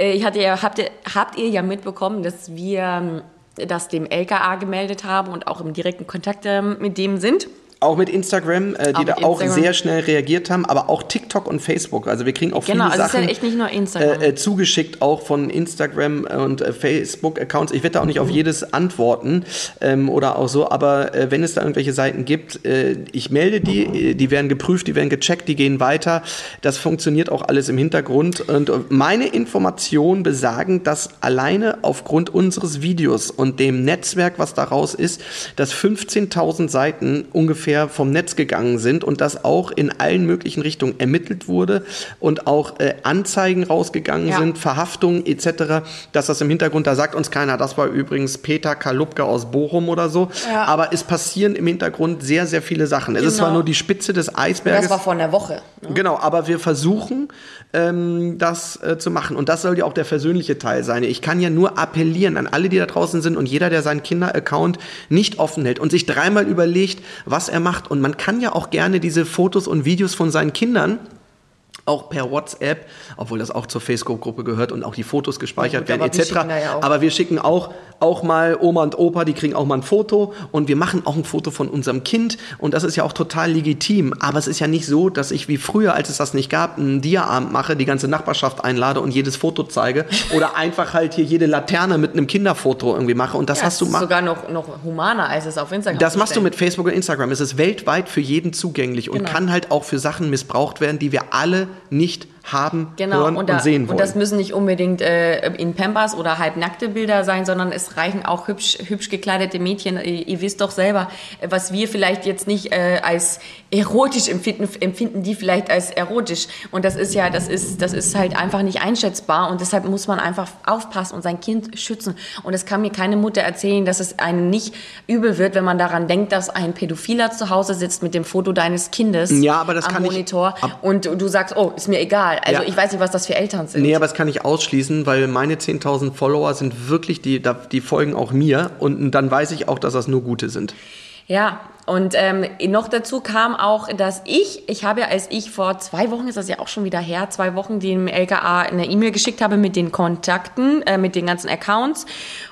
ich hatte ja, habt, ihr, habt ihr ja mitbekommen, dass wir ähm, das dem LKA gemeldet haben und auch im direkten Kontakt ähm, mit dem sind. Auch mit Instagram, äh, die Auch da mit auch Instagram. sehr schnell reagiert haben, aber auch TikTok und Facebook. Also wir kriegen auch Genau, viele also es ist Sachen ja echt nicht nur Instagram. äh, äh, zugeschickt, auch von Instagram und äh, Facebook-Accounts. Ich werde da auch nicht auf jedes antworten ähm, oder auch so, aber äh, wenn es da irgendwelche Seiten gibt, äh, ich melde die, äh, die werden geprüft, die werden gecheckt, die gehen weiter. Das funktioniert auch alles im Hintergrund. Und äh, meine Informationen besagen, dass alleine aufgrund unseres Videos und dem Netzwerk, was daraus ist, dass 15.000 Seiten ungefähr vom Netz gegangen sind und dass auch in allen möglichen Richtungen ermittelt wurde und auch äh, Anzeigen rausgegangen Ja. sind, Verhaftungen etc., dass das im Hintergrund, da sagt uns keiner, das war übrigens Peter Kalupke aus Bochum oder so, Ja. aber es passieren im Hintergrund sehr, sehr viele Sachen. Es ist Genau. zwar nur die Spitze des Eisberges. das war vor einer Woche. Ne? Genau, aber wir versuchen, ähm, das äh, zu machen. Und das soll ja auch der versöhnliche Teil sein. Ich kann ja nur appellieren an alle, die da draußen sind und jeder, der seinen Kinder-Account nicht offen hält und sich dreimal überlegt, was er macht. Und man kann ja auch gerne diese Fotos und Videos von seinen Kindern auch per WhatsApp, obwohl das auch zur Facebook-Gruppe gehört und auch die Fotos gespeichert Ja gut, werden wir etc. da ja. Aber wir schicken auch, auch mal Oma und Opa, die kriegen auch mal ein Foto und wir machen auch ein Foto von unserem Kind und das ist ja auch total legitim. Aber es ist ja nicht so, dass ich wie früher, als es das nicht gab, einen Dia-Abend mache, die ganze Nachbarschaft einlade und jedes Foto zeige oder einfach halt hier jede Laterne mit einem Kinderfoto irgendwie mache und das Ja, hast du mal. sogar noch, noch humaner, als es auf Instagram Das machst du mit Facebook und Instagram. Es ist weltweit für jeden zugänglich und Genau. kann halt auch für Sachen missbraucht werden, die wir alle nicht haben, Genau, hören und, und, da, sehen wollen. und das müssen nicht unbedingt äh, in Pampers oder halbnackte Bilder sein, sondern es reichen auch hübsch, hübsch gekleidete Mädchen. Ihr, ihr wisst doch selber, äh, was wir vielleicht jetzt nicht äh, als erotisch empfinden, empfinden die vielleicht als erotisch. Und das ist ja, das ist, das ist halt einfach nicht einschätzbar und deshalb muss man einfach aufpassen und sein Kind schützen. Und es kann mir keine Mutter erzählen, dass es einem nicht übel wird, wenn man daran denkt, dass ein Pädophiler zu Hause sitzt mit dem Foto deines Kindes Ja, aber das am kann ich- Monitor ab- und du sagst, oh, ist mir egal. Also Ja. ich weiß nicht, was das für Eltern sind. Nee, aber das kann ich ausschließen, weil meine 10.000 Follower sind wirklich, die, die folgen auch mir und dann weiß ich auch, dass das nur gute sind. Ja, und ähm, noch dazu kam auch, dass ich, ich habe ja, als ich vor zwei Wochen, ist das ja auch schon wieder her, zwei Wochen dem LKA eine E-Mail geschickt habe mit den Kontakten, äh, mit den ganzen Accounts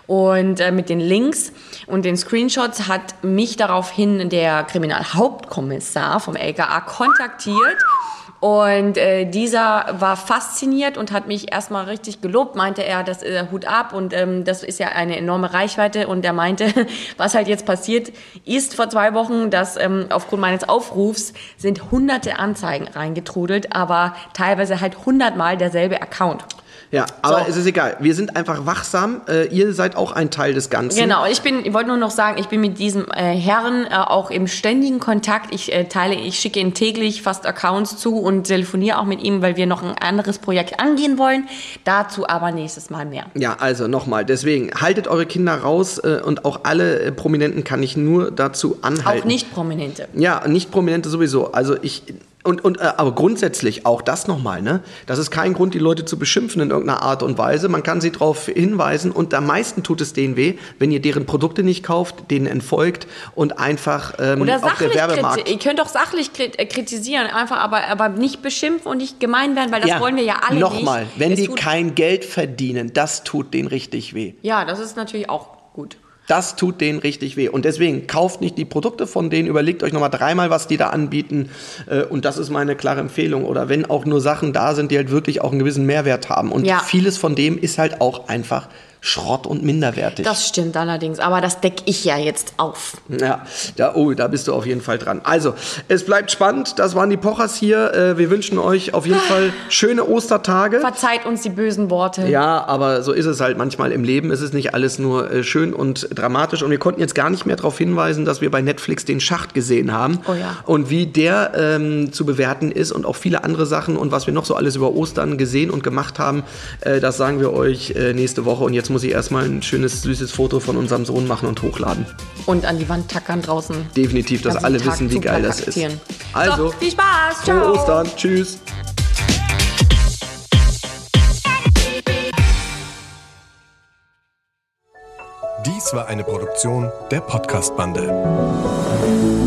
und äh, mit den Links und den Screenshots, hat mich daraufhin der Kriminalhauptkommissar vom LKA kontaktiert. Und äh, dieser war fasziniert und hat mich erstmal richtig gelobt, meinte er, das äh, Hut ab und ähm, das ist ja eine enorme Reichweite und er meinte, was halt jetzt passiert ist vor zwei Wochen, dass ähm, aufgrund meines Aufrufs sind hunderte Anzeigen reingetrudelt, aber teilweise halt hundertmal derselbe Account. Ja, aber So. es ist egal. Wir sind einfach wachsam. Äh, ihr seid auch ein Teil des Ganzen. Genau, ich bin, ich wollte nur noch sagen, ich bin mit diesem äh, Herren äh, auch im ständigen Kontakt. Ich äh, teile, ich schicke ihm täglich fast Accounts zu und telefoniere auch mit ihm, weil wir noch ein anderes Projekt angehen wollen. Dazu aber nächstes Mal mehr. Ja, also nochmal, deswegen haltet eure Kinder raus äh, und auch alle äh, Prominenten kann ich nur dazu anhalten. Auch nicht Prominente. Ja, nicht Prominente sowieso. Also ich und, und äh, aber grundsätzlich auch das nochmal, ne? Das ist kein Grund, die Leute zu beschimpfen in irgendeiner Art und Weise. Man kann sie darauf hinweisen und am meisten tut es denen weh, wenn ihr deren Produkte nicht kauft, denen entfolgt und einfach ähm, Oder auf der Werbemarkt. Ihr könnt doch sachlich äh, kritisieren, einfach aber, aber nicht beschimpfen und nicht gemein werden, weil das wollen wir ja alle Nochmal, nicht. wenn Es die kein Geld verdienen, das tut denen richtig weh. Ja, das ist natürlich auch gut. Das tut denen richtig weh. Und deswegen kauft nicht die Produkte von denen, überlegt euch nochmal dreimal, was die da anbieten. Äh, Und das ist meine klare Empfehlung. Oder wenn auch nur Sachen da sind, die halt wirklich auch einen gewissen Mehrwert haben. Und Ja. vieles von dem ist halt auch einfach Schrott und minderwertig. Das stimmt allerdings, aber das decke ich ja jetzt auf. ja, da, oh, da bist du auf jeden Fall dran. Also, es bleibt spannend. Das waren die Pochers hier. Äh, Wir wünschen euch auf jeden Fall schöne Ostertage. Verzeiht uns die bösen Worte. Ja, aber so ist es halt manchmal im Leben. Es ist nicht alles nur äh, schön und dramatisch. Und wir konnten jetzt gar nicht mehr darauf hinweisen, dass wir bei Netflix den Schacht gesehen haben. Oh ja. Und wie der ähm, zu bewerten ist und auch viele andere Sachen und was wir noch so alles über Ostern gesehen und gemacht haben, äh, das sagen wir euch äh, nächste Woche. Und jetzt muss ich erstmal ein schönes, süßes Foto von unserem Sohn machen und hochladen. Und an die Wand tackern draußen. Definitiv, dass ganzen alle Tag wissen, wie geil das ist. Also, so, viel Spaß. frohe Ciao. Ostern. Tschüss. Dies war eine Produktion der Podcast-Bande.